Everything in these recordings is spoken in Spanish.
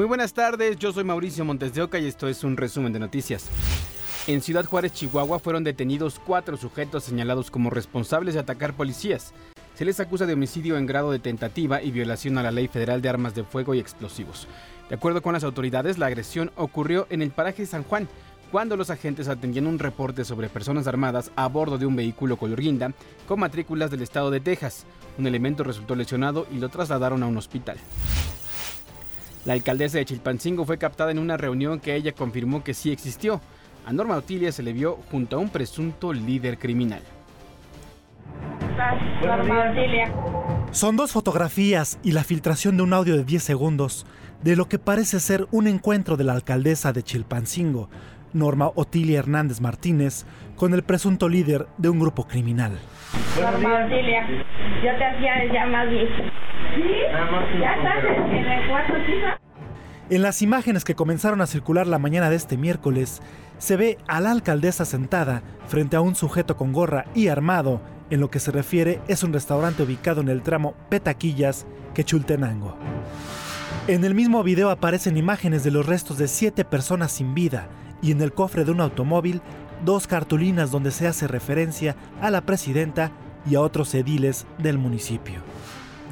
Muy buenas tardes, yo soy Mauricio Montes de Oca y esto es un resumen de noticias. En Ciudad Juárez, Chihuahua, fueron detenidos cuatro sujetos señalados como responsables de atacar policías. Se les acusa de homicidio en grado de tentativa y violación a la Ley Federal de Armas de Fuego y Explosivos. De acuerdo con las autoridades, la agresión ocurrió en el paraje San Juan, cuando los agentes atendían un reporte sobre personas armadas a bordo de un vehículo color guinda con matrículas del estado de Texas. Un elemento resultó lesionado y lo trasladaron a un hospital. La alcaldesa de Chilpancingo fue captada en una reunión que ella confirmó que sí existió. A Norma Otilia se le vio junto a un presunto líder criminal. Son dos fotografías y la filtración de un audio de 10 segundos de lo que parece ser un encuentro de la alcaldesa de Chilpancingo, Norma Otilia Hernández Martínez, con el presunto líder de un grupo criminal. Norma Otilia, yo te hacía ya más. ¿Ya estás en el cuarto En las imágenes que comenzaron a circular la mañana de este miércoles, se ve a la alcaldesa sentada frente a un sujeto con gorra y armado. En lo que se refiere es un restaurante ubicado en el tramo Petaquillas, Quechultenango. En el mismo video aparecen imágenes de los restos de siete personas sin vida y en el cofre de un automóvil dos cartulinas donde se hace referencia a la presidenta y a otros ediles del municipio.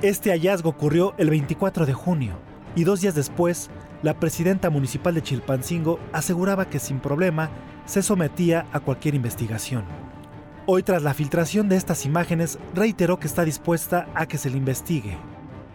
Este hallazgo ocurrió el 24 de junio y dos días después, la presidenta municipal de Chilpancingo aseguraba que sin problema se sometía a cualquier investigación. Hoy, tras la filtración de estas imágenes, reiteró que está dispuesta a que se le investigue.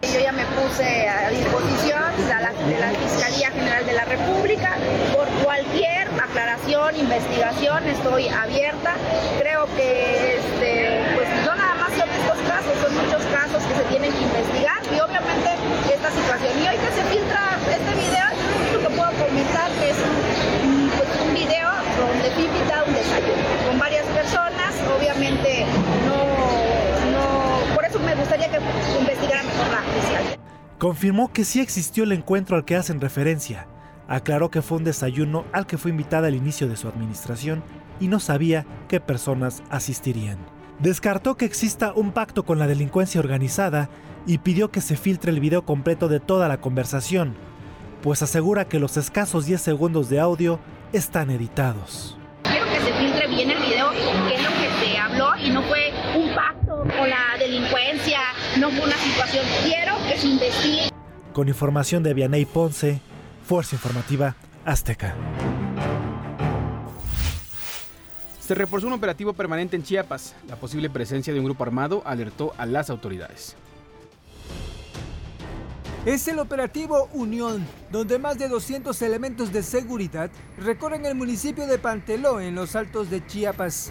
Yo ya me puse a disposición de la, de la Fiscalía General de la República por cualquier aclaración, investigación, estoy abierta. Creo que este, pues, no nada más son estos casos, son muchos casos que se tienen que investigar y obviamente esta situación. Y hoy que se filtra este video, lo que puedo comentar que es un, pues, un video donde fui invitado a un desayuno con varias personas, obviamente no, no, por eso me gustaría que investigara mejor la fiscalía. Confirmó que sí existió el encuentro al que hacen referencia. Aclaró que fue un desayuno al que fue invitada al inicio de su administración y no sabía qué personas asistirían. Descartó que exista un pacto con la delincuencia organizada y pidió que se filtre el video completo de toda la conversación, pues asegura que los escasos 10 segundos de audio están editados. Quiero que se filtre bien el video, que es lo que se habló y no fue un pacto con la delincuencia, no fue una situación. Quiero que se investigue. Con información de Vianey Ponce, Fuerza Informativa Azteca. Se reforzó un operativo permanente en Chiapas. La posible presencia de un grupo armado alertó a las autoridades. Es el operativo Unión, donde más de 200 elementos de seguridad recorren el municipio de Panteló en los altos de Chiapas.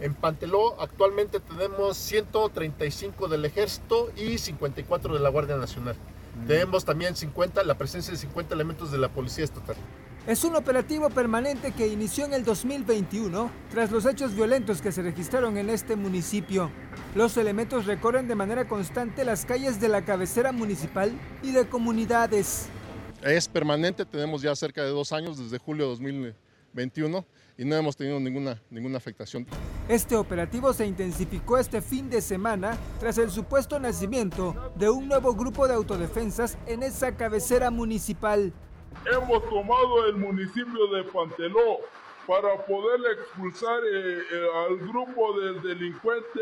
En Panteló actualmente tenemos 135 del ejército y 54 de la Guardia Nacional. Tenemos también 50, la presencia de 50 elementos de la Policía Estatal. Es un operativo permanente que inició en el 2021 tras los hechos violentos que se registraron en este municipio. Los elementos recorren de manera constante las calles de la cabecera municipal y de comunidades. Es permanente, tenemos ya cerca de dos años, desde julio de 2021, y no hemos tenido ninguna, ninguna afectación. Este operativo se intensificó este fin de semana tras el supuesto nacimiento de un nuevo grupo de autodefensas en esa cabecera municipal. Hemos tomado el municipio de Panteló para poder expulsar eh, eh, al grupo del delincuente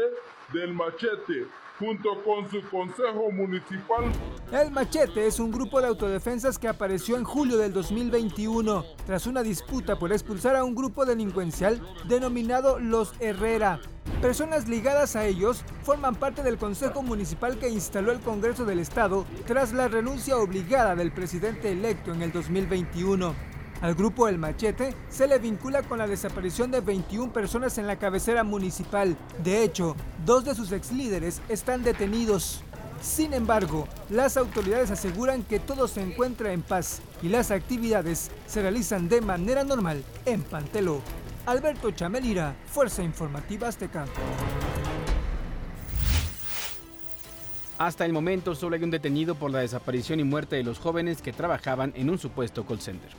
del machete junto con su consejo municipal. El Machete es un grupo de autodefensas que apareció en julio del 2021 tras una disputa por expulsar a un grupo delincuencial denominado Los Herrera. Personas ligadas a ellos forman parte del Consejo Municipal que instaló el Congreso del Estado tras la renuncia obligada del presidente electo en el 2021. Al grupo El Machete se le vincula con la desaparición de 21 personas en la cabecera municipal. De hecho, dos de sus ex líderes están detenidos. Sin embargo, las autoridades aseguran que todo se encuentra en paz y las actividades se realizan de manera normal en Panteló. Alberto Chamelira, Fuerza Informativa Azteca. Hasta el momento solo hay un detenido por la desaparición y muerte de los jóvenes que trabajaban en un supuesto call center.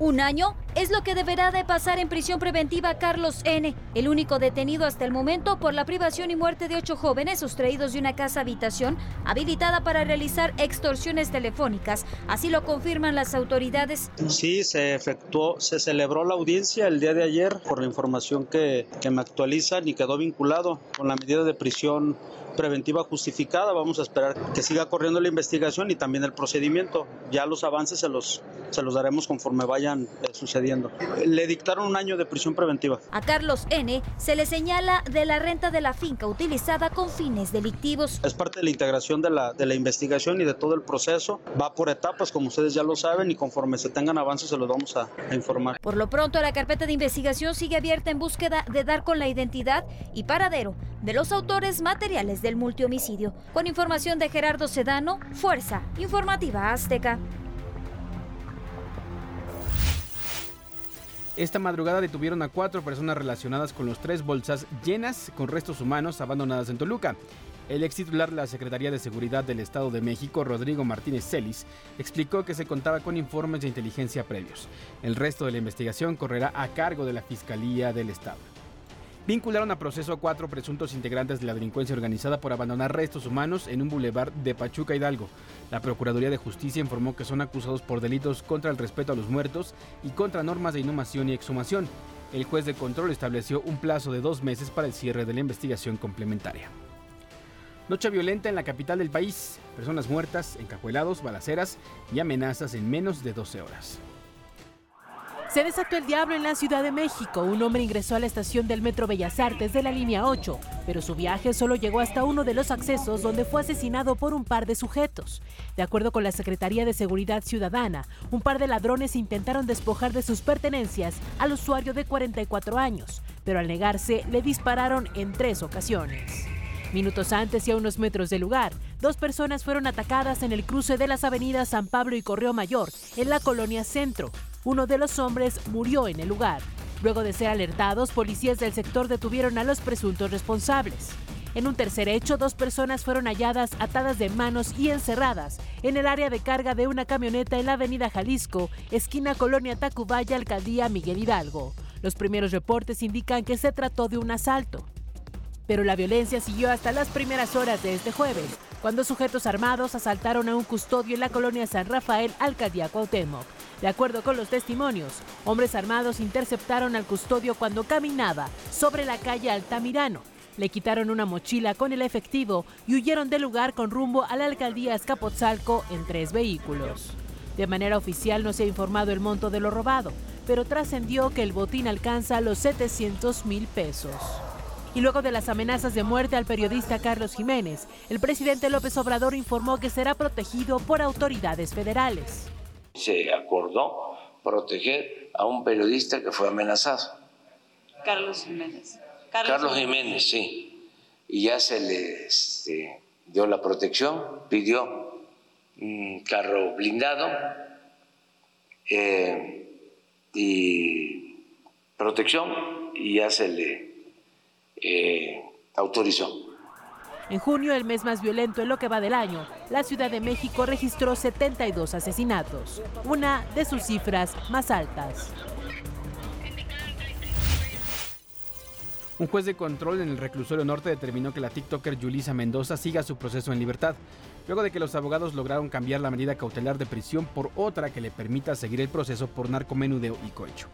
Un año es lo que deberá de pasar en prisión preventiva Carlos N., el único detenido hasta el momento por la privación y muerte de ocho jóvenes sustraídos de una casa habitación habilitada para realizar extorsiones telefónicas. Así lo confirman las autoridades. Sí, se efectuó, se celebró la audiencia el día de ayer por la información que, me actualizan y quedó vinculado con la medida de prisión preventiva justificada. Vamos a esperar que siga corriendo la investigación y también el procedimiento. Ya los avances se los, se los daremos conforme vayan eh, sucediendo. Le dictaron un año de prisión preventiva. A Carlos N. se le señala de la renta de la finca utilizada con fines delictivos. Es parte de la integración de la, de la investigación y de todo el proceso. Va por etapas, como ustedes ya lo saben, y conforme se tengan avances se los vamos a, a informar. Por lo pronto, la carpeta de investigación sigue abierta en búsqueda de dar con la identidad y paradero de los autores materiales del multihomicidio. Con información de Gerardo Sedano, Fuerza Informativa Azteca. Esta madrugada detuvieron a cuatro personas relacionadas con los tres bolsas llenas con restos humanos abandonadas en Toluca. El ex titular de la Secretaría de Seguridad del Estado de México, Rodrigo Martínez Celis, explicó que se contaba con informes de inteligencia previos. El resto de la investigación correrá a cargo de la Fiscalía del Estado. Vincularon a proceso a cuatro presuntos integrantes de la delincuencia organizada por abandonar restos humanos en un bulevar de Pachuca Hidalgo. La Procuraduría de Justicia informó que son acusados por delitos contra el respeto a los muertos y contra normas de inhumación y exhumación. El juez de control estableció un plazo de dos meses para el cierre de la investigación complementaria. Noche violenta en la capital del país. Personas muertas, encajuelados, balaceras y amenazas en menos de 12 horas. Se desató el diablo en la Ciudad de México. Un hombre ingresó a la estación del Metro Bellas Artes de la línea 8, pero su viaje solo llegó hasta uno de los accesos donde fue asesinado por un par de sujetos. De acuerdo con la Secretaría de Seguridad Ciudadana, un par de ladrones intentaron despojar de sus pertenencias al usuario de 44 años, pero al negarse le dispararon en tres ocasiones. Minutos antes y a unos metros del lugar, dos personas fueron atacadas en el cruce de las avenidas San Pablo y Correo Mayor, en la colonia Centro. Uno de los hombres murió en el lugar. Luego de ser alertados, policías del sector detuvieron a los presuntos responsables. En un tercer hecho, dos personas fueron halladas atadas de manos y encerradas en el área de carga de una camioneta en la avenida Jalisco, esquina Colonia Tacubaya, alcaldía Miguel Hidalgo. Los primeros reportes indican que se trató de un asalto. Pero la violencia siguió hasta las primeras horas de este jueves, cuando sujetos armados asaltaron a un custodio en la colonia San Rafael, alcaldía Cuauhtémoc. De acuerdo con los testimonios, hombres armados interceptaron al custodio cuando caminaba sobre la calle Altamirano. Le quitaron una mochila con el efectivo y huyeron del lugar con rumbo a la alcaldía Escapotzalco en tres vehículos. De manera oficial no se ha informado el monto de lo robado, pero trascendió que el botín alcanza los 700 mil pesos. Y luego de las amenazas de muerte al periodista Carlos Jiménez, el presidente López Obrador informó que será protegido por autoridades federales se acordó proteger a un periodista que fue amenazado. Carlos Jiménez. Carlos, Jiménez, sí. Y ya se le este, dio la protección, pidió un carro blindado eh, y protección y ya se le eh, autorizó. En junio, el mes más violento en lo que va del año, la Ciudad de México registró 72 asesinatos, una de sus cifras más altas. Un juez de control en el reclusorio norte determinó que la TikToker Yulisa Mendoza siga su proceso en libertad, luego de que los abogados lograron cambiar la medida cautelar de prisión por otra que le permita seguir el proceso por narcomenudeo y cohecho.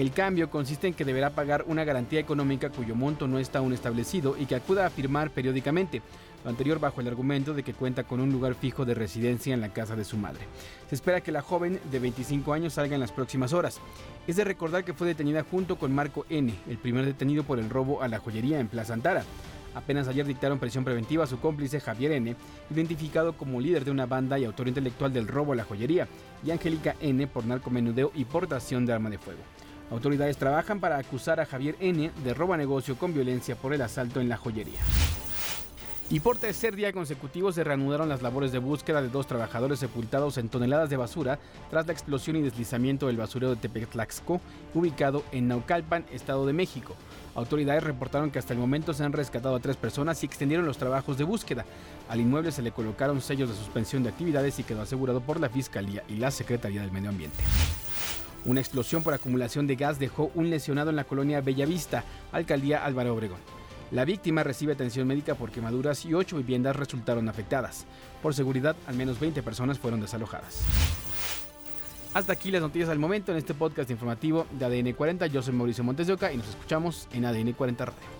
El cambio consiste en que deberá pagar una garantía económica cuyo monto no está aún establecido y que acuda a firmar periódicamente, lo anterior bajo el argumento de que cuenta con un lugar fijo de residencia en la casa de su madre. Se espera que la joven de 25 años salga en las próximas horas. Es de recordar que fue detenida junto con Marco N., el primer detenido por el robo a la joyería en Plaza Antara. Apenas ayer dictaron prisión preventiva a su cómplice Javier N., identificado como líder de una banda y autor intelectual del robo a la joyería, y Angélica N. por narcomenudeo y portación de arma de fuego. Autoridades trabajan para acusar a Javier N. de robo negocio con violencia por el asalto en la joyería. Y por tercer día consecutivo se reanudaron las labores de búsqueda de dos trabajadores sepultados en toneladas de basura tras la explosión y deslizamiento del basurero de Tepetlaxco, ubicado en Naucalpan, Estado de México. Autoridades reportaron que hasta el momento se han rescatado a tres personas y extendieron los trabajos de búsqueda. Al inmueble se le colocaron sellos de suspensión de actividades y quedó asegurado por la Fiscalía y la Secretaría del Medio Ambiente. Una explosión por acumulación de gas dejó un lesionado en la colonia Bellavista, alcaldía Álvaro Obregón. La víctima recibe atención médica por quemaduras y ocho viviendas resultaron afectadas. Por seguridad, al menos 20 personas fueron desalojadas. Hasta aquí las noticias al momento en este podcast informativo de ADN 40. Yo soy Mauricio Montes de Oca y nos escuchamos en ADN 40 Radio.